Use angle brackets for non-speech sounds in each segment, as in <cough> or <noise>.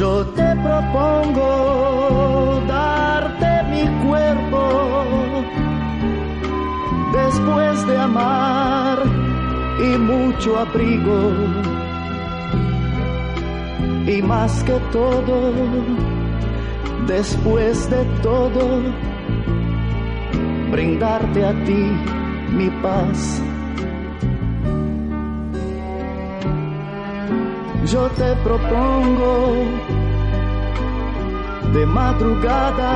Yo te propongo darte mi cuerpo después de amar y mucho abrigo y más que todo, después de todo, brindarte a ti mi paz. Yo te propongo de madrugada,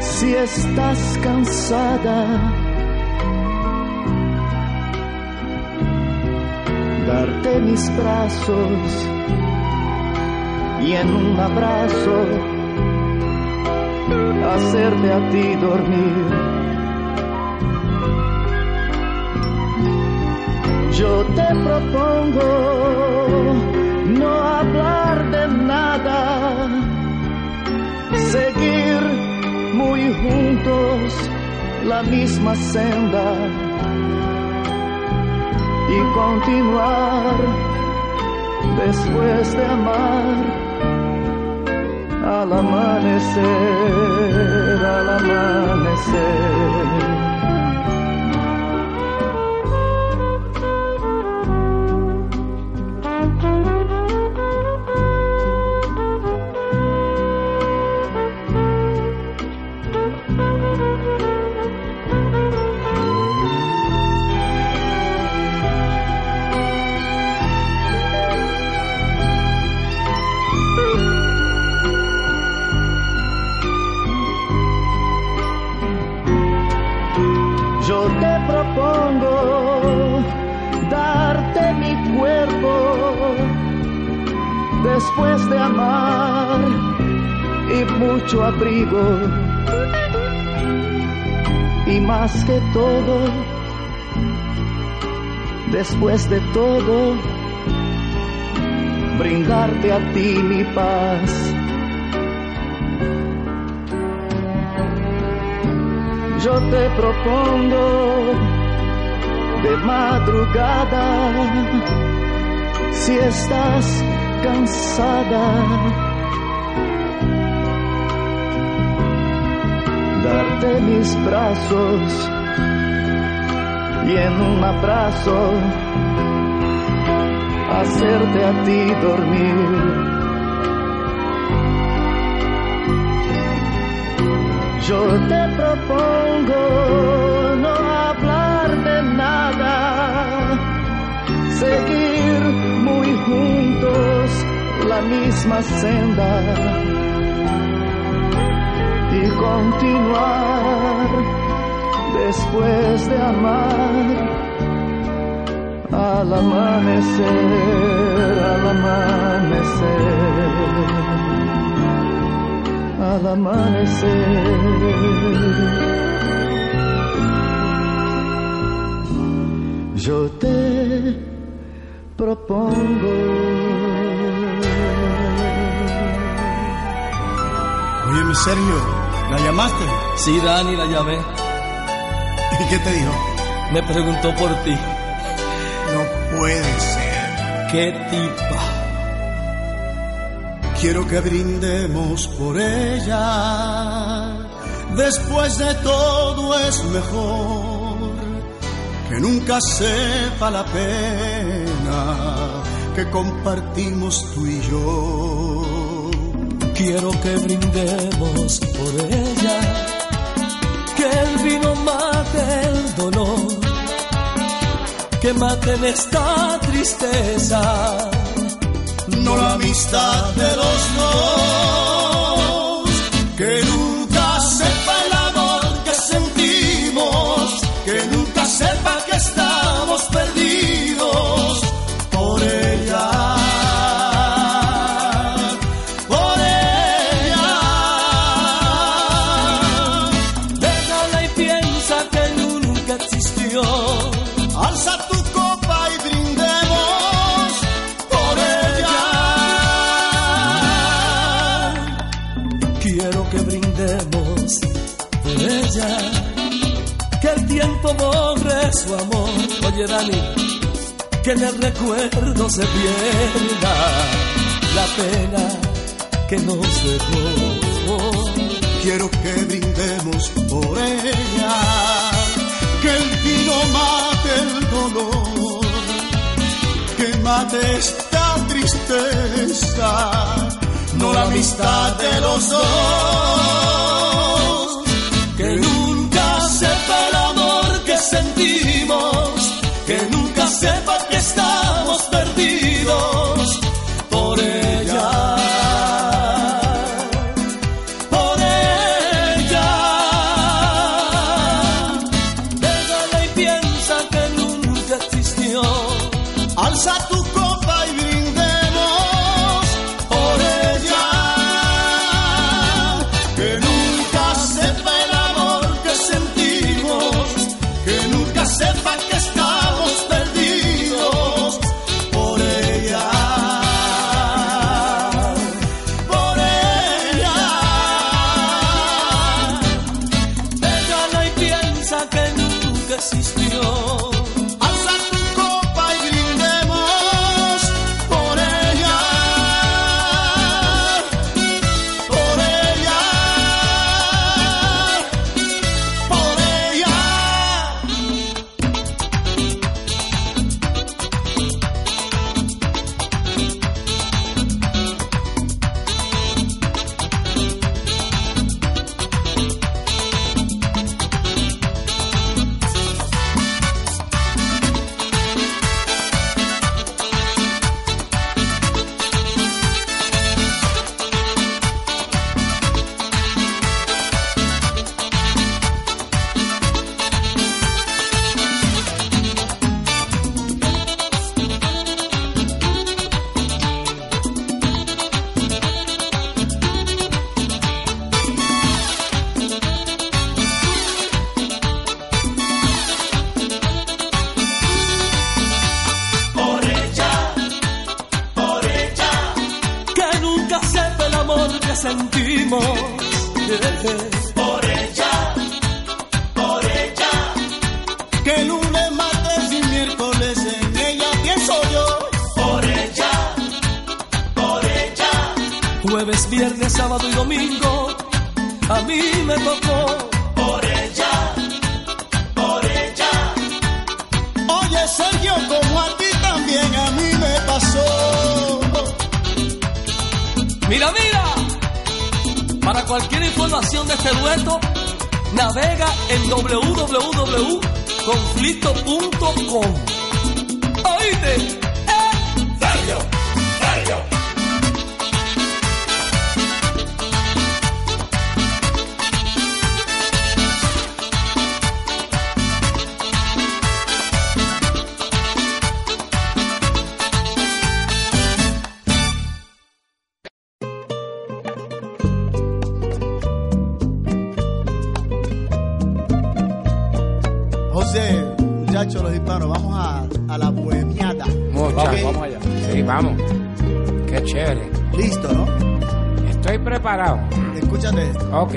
si estás cansada, darte mis brazos y en un abrazo hacerte a ti dormir. Yo te propongo no hablar de nada, seguir muy juntos la misma senda y continuar después de amar al amanecer, al amanecer. Después de amar y mucho abrigo. Y más que todo, después de todo, brindarte a ti mi paz. Yo te propongo de madrugada, si estás cansada. Darte mis brazos y en un abrazo hacerte a ti dormir. Yo te propongo la misma senda y continuar después de amar al amanecer, al amanecer, al amanecer. Yo te propongo. Sergio, ¿la llamaste? Sí, Dani, la llamé. ¿Y qué te dijo? Me preguntó por ti. No puede ser. ¿Qué tipa? Quiero que brindemos por ella. Después de todo es mejor que nunca sepa la pena que compartimos tú y yo. Quiero que brindemos por ella, que el vino mate el dolor, que maten esta tristeza no la amistad de los dos. Que nunca que en el recuerdo se pierda la pena que nos dejó. Quiero que brindemos por ella, que el vino mate el dolor, que mate esta tristeza, no la amistad de los dos. Sepa el amor que sentimos. por ella, por ella. Que lunes, martes y miércoles en ella pienso yo. Por ella, por ella. Jueves, viernes, sábado y domingo. A mí me tocó. Por ella, por ella. Oye, Sergio, como a ti también a mí me pasó. Mira, mira. Para cualquier información de este dueto, navega en www.conflicto.com. ¿Oíste? Muchachos los hispanos, vamos a, a la bohemiada. Muchas. Ok. allá. Sí, vamos. Qué chévere. Listo, ¿no? Estoy preparado. Escúchate esto. Ok.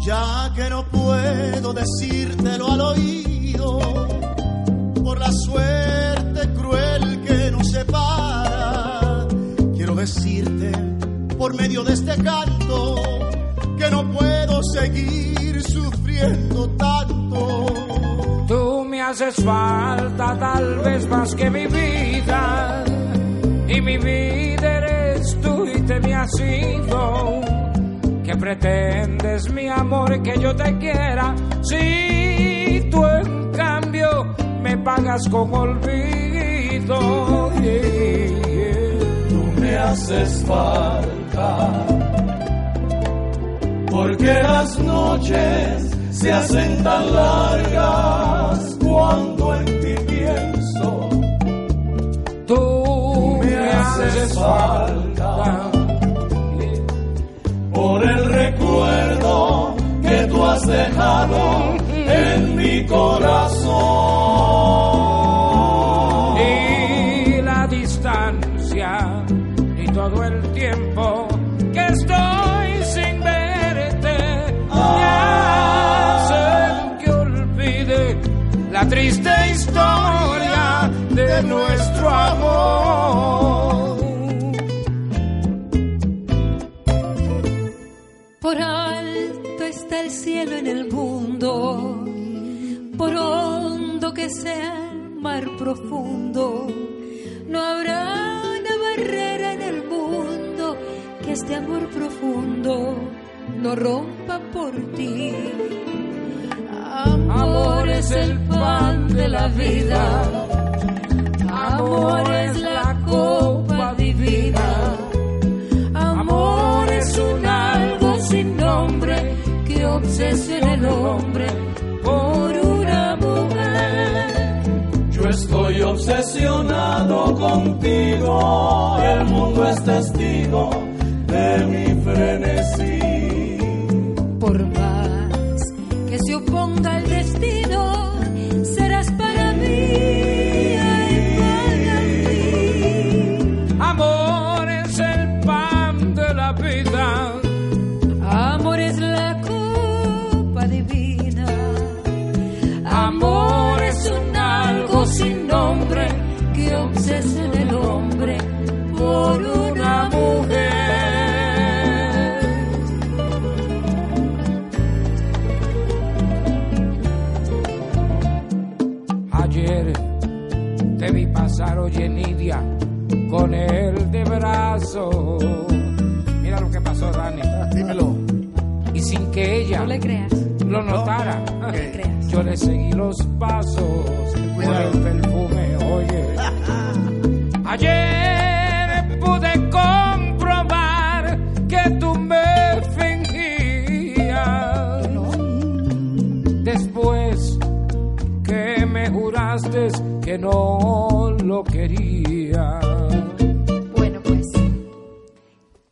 Ya que no puedo decírtelo al oído por la suerte cruel que nos separa. por medio de este canto que no puedo seguir sufriendo tanto. Tú me haces falta tal vez más que mi vida y mi vida eres tú y te me has ido. ¿Qué pretendes, mi amor, que yo te quiera si tú en cambio me pagas con olvido? Tú me haces falta porque las noches se hacen tan largas cuando en ti pienso. Tú me haces falta por el recuerdo que tú has dejado en mi corazón. La triste historia de nuestro amor. Por alto está el cielo en el mundo, por hondo que sea el mar profundo, no habrá una barrera en el mundo que este amor profundo no rompa por ti. Amor es el pan de la vida, amor es la copa divina. Amor es un algo sin nombre que obsesiona el hombre por una mujer. Yo estoy obsesionado contigo, el mundo es testigo de mi frenesí. Amor es la copa divina. Amor es un algo sin nombre que obsesiona el hombre por una mujer. Ayer te vi pasar, oye Nidia, con él de brazo. Que ella No le creas. lo notara, No le creas. yo le seguí los pasos con Cuidado. el perfume, oye. <laughs> Ayer pude comprobar que tú me fingías. Después que me juraste que no lo quería. Bueno, pues.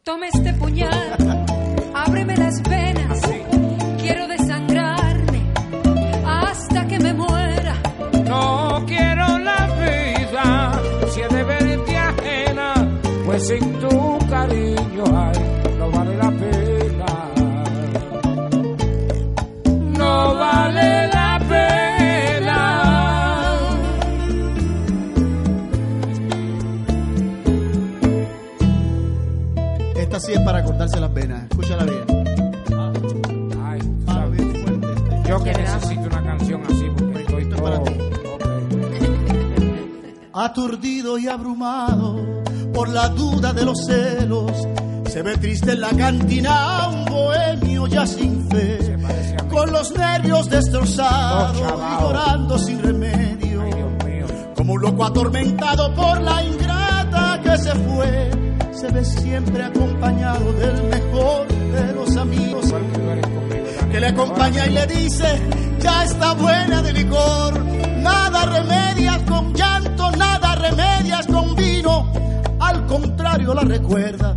Toma este puñal. Ábreme las venas. Pues sin tu cariño, ay, no vale la pena. No vale la pena. Esta sí es para cortarse las venas. Escúchala bien. Ay, tú Ah, sabes, bien fuerte este. yo que necesito una canción así porque estoy Esto es todo. para ti. Ok. <laughs> Aturdido y abrumado por la duda de los celos, se ve triste en la cantina un bohemio ya sin fe, con los nervios destrozados y chavao. llorando sin remedio, como un loco atormentado por la ingrata que se fue. Se ve siempre acompañado del mejor de los amigos. Que le acompaña y le dice, ya está buena de licor, nada remedias contrario la recuerda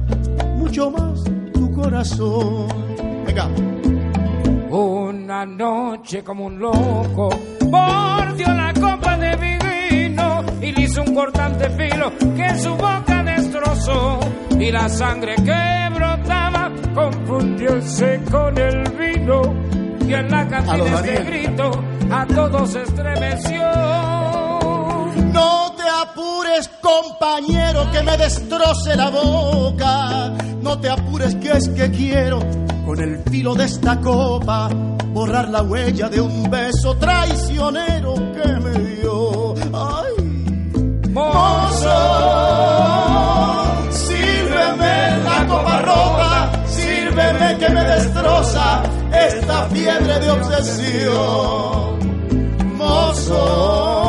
mucho más tu corazón. Venga, Una noche como un loco mordió la copa de mi vino y le hizo un cortante filo que su boca destrozó y la sangre que brotaba confundióse con el vino y en la cantina este Daniel. grito a todos estremeció. no apures, compañero, que me destroce la boca. No te apures, que es que quiero, con el filo de esta copa, borrar la huella de un beso traicionero que me dio. ¡Ay! Mozo, sírveme la copa rota, sírveme que me destroza esta fiebre de obsesión. Mozo,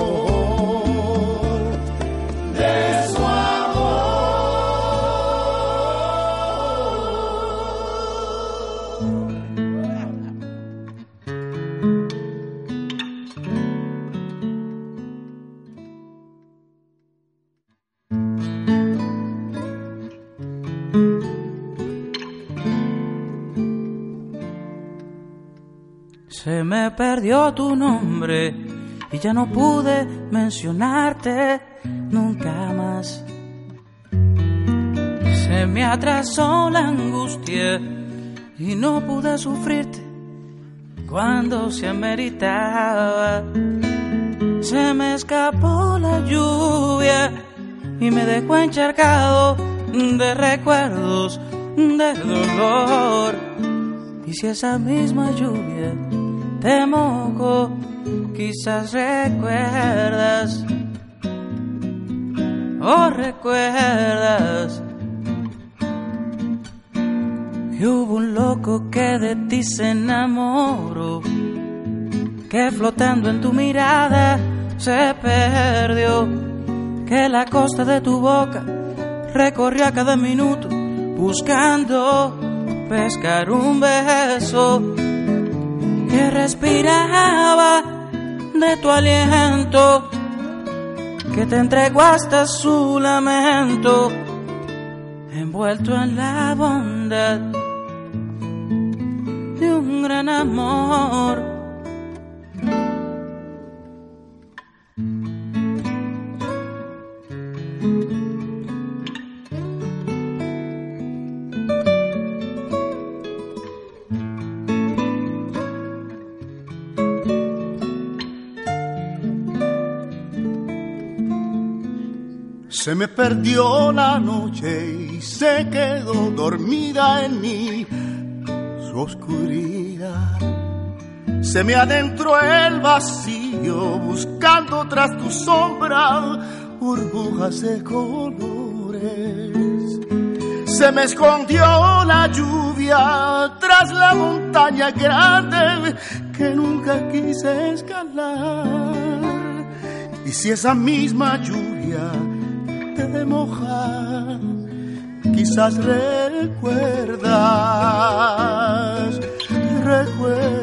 Se me perdió tu nombre y ya no pude mencionarte nunca más. Se me atrasó la angustia y no pude sufrirte cuando se ameritaba. Se me escapó la lluvia y me dejó encharcado de recuerdos de dolor. Y si esa misma lluvia te mojo, quizás recuerdas o recuerdas. Que hubo un loco que de ti se enamoró, que flotando en tu mirada se perdió, que la costa de tu boca recorrió a cada minuto buscando pescar un beso que respiraba de tu aliento, que te entregó hasta su lamento, envuelto en la bondad de un gran amor. Se me perdió la noche y se quedó dormida en mí su oscuridad. Se me adentró el vacío buscando tras tu sombra burbujas de colores. Se me escondió la lluvia tras la montaña grande que nunca quise escalar. Y si esa misma lluvia te quizás recuerdas, recuerdas.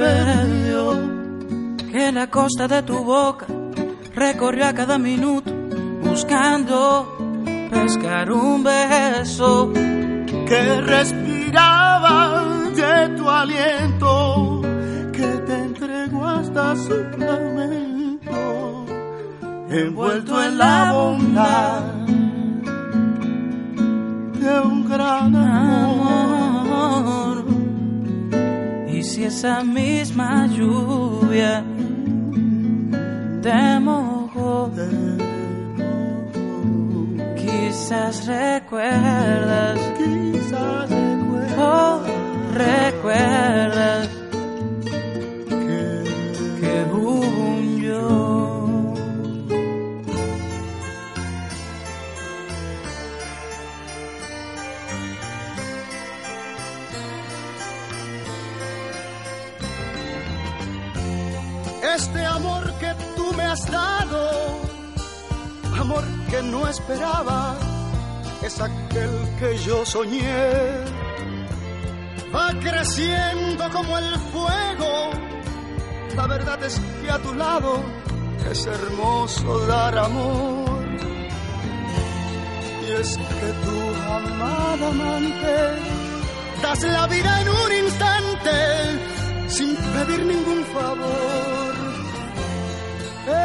Perdió, que la costa de tu boca recorrió a cada minuto buscando pescar un beso que respiraba de tu aliento, que te entregó hasta su lamento, envuelto en la bondad de un gran amor. Si esa misma lluvia te mojó, quizás recuerdas, Quizás recuerdas. oh, recuerdas este amor que tú me has dado, amor que no esperaba, es aquel que yo soñé. Va creciendo como el fuego, la verdad es que a tu lado es hermoso dar amor. Y es que tu amada amante, das la vida en un instante sin pedir ningún favor.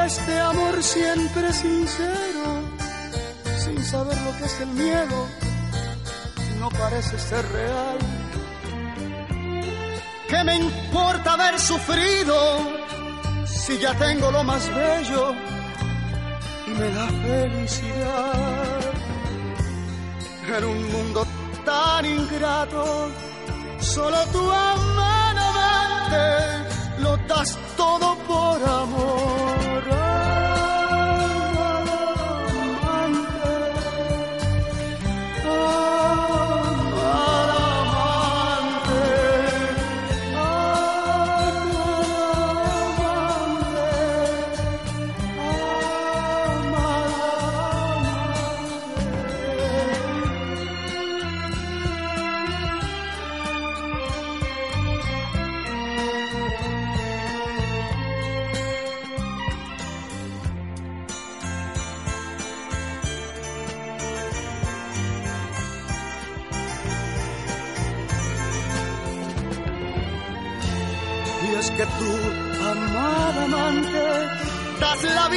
Este amor siempre sincero, sin saber lo que es el miedo, no parece ser real. ¿Qué me importa haber sufrido? si ya tengo lo más bello y me da felicidad. En un mundo tan ingrato, solo tu amante lo das todo por amor.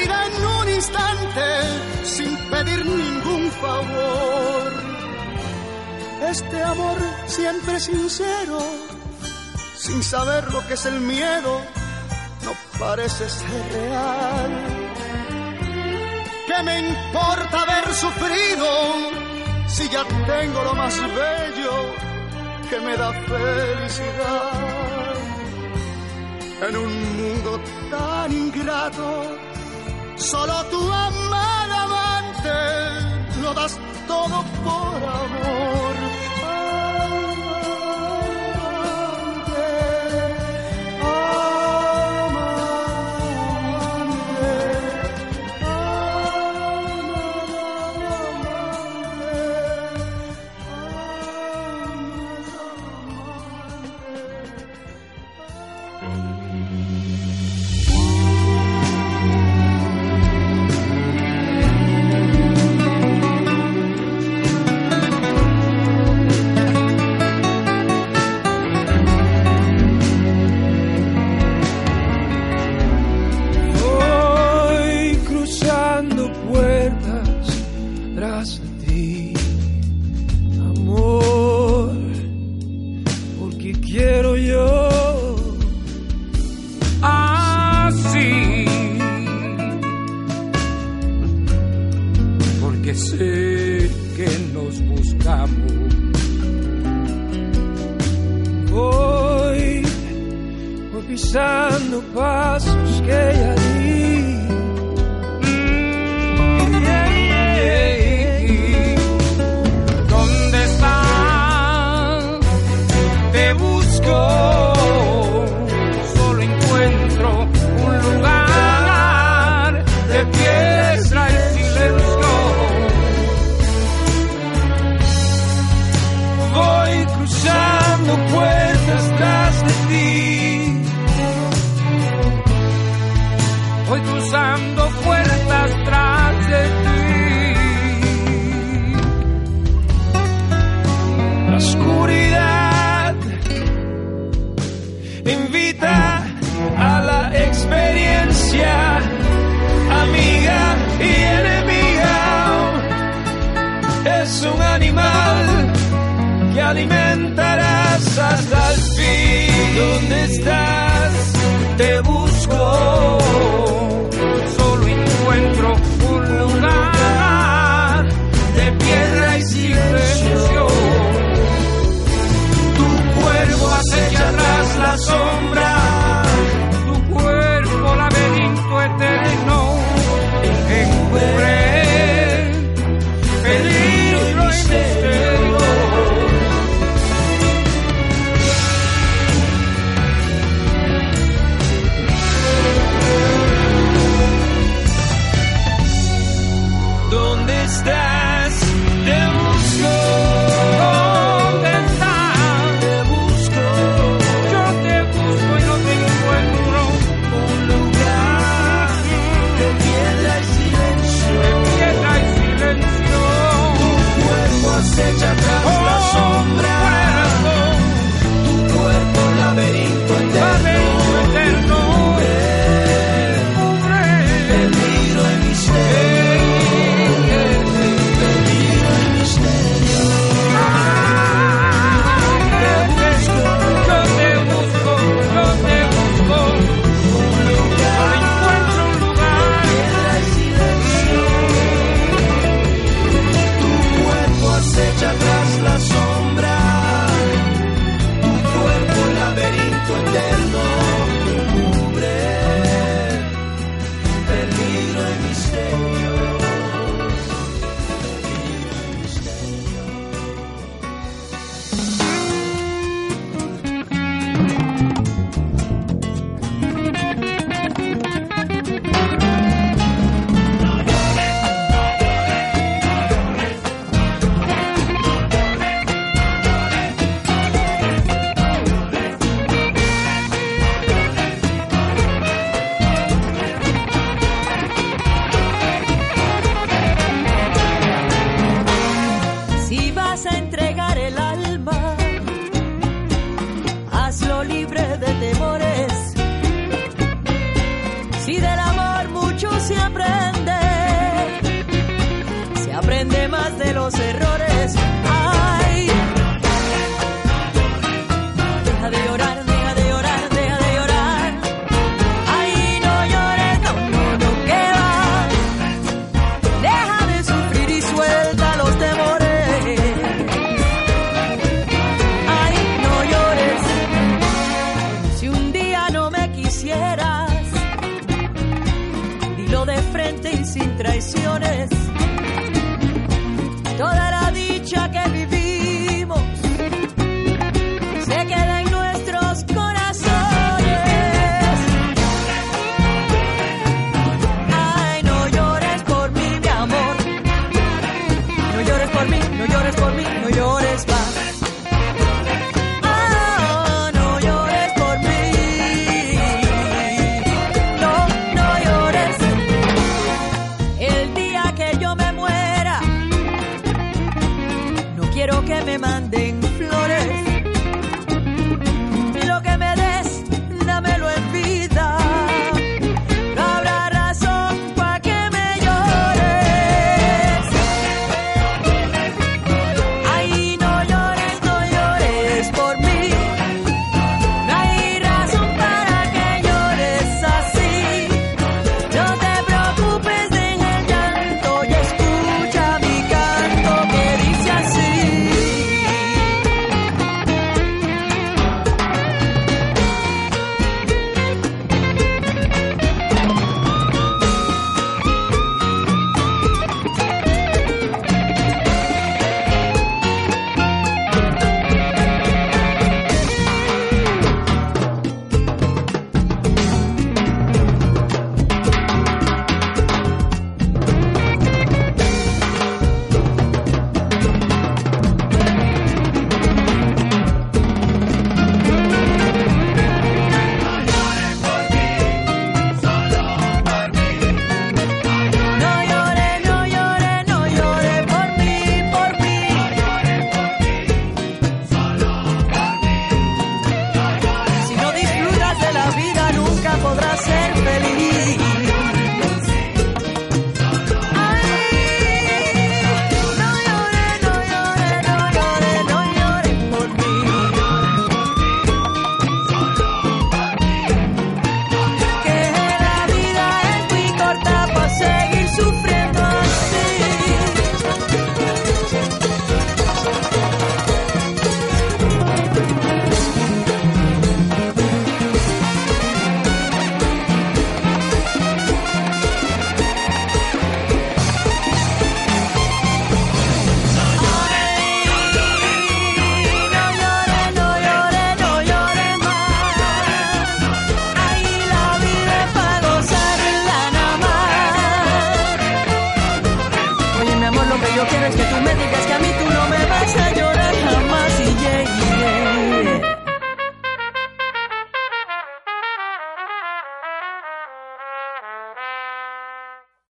En un instante sin pedir ningún favor. Este amor siempre sincero, sin saber lo que es el miedo, no parece ser real. ¿Qué me importa haber sufrido si ya tengo lo más bello que me da felicidad? en un mundo tan ingrato. Solo tu amada amante lo das todo por amor. go. hasta el fin. ¿Dónde estás?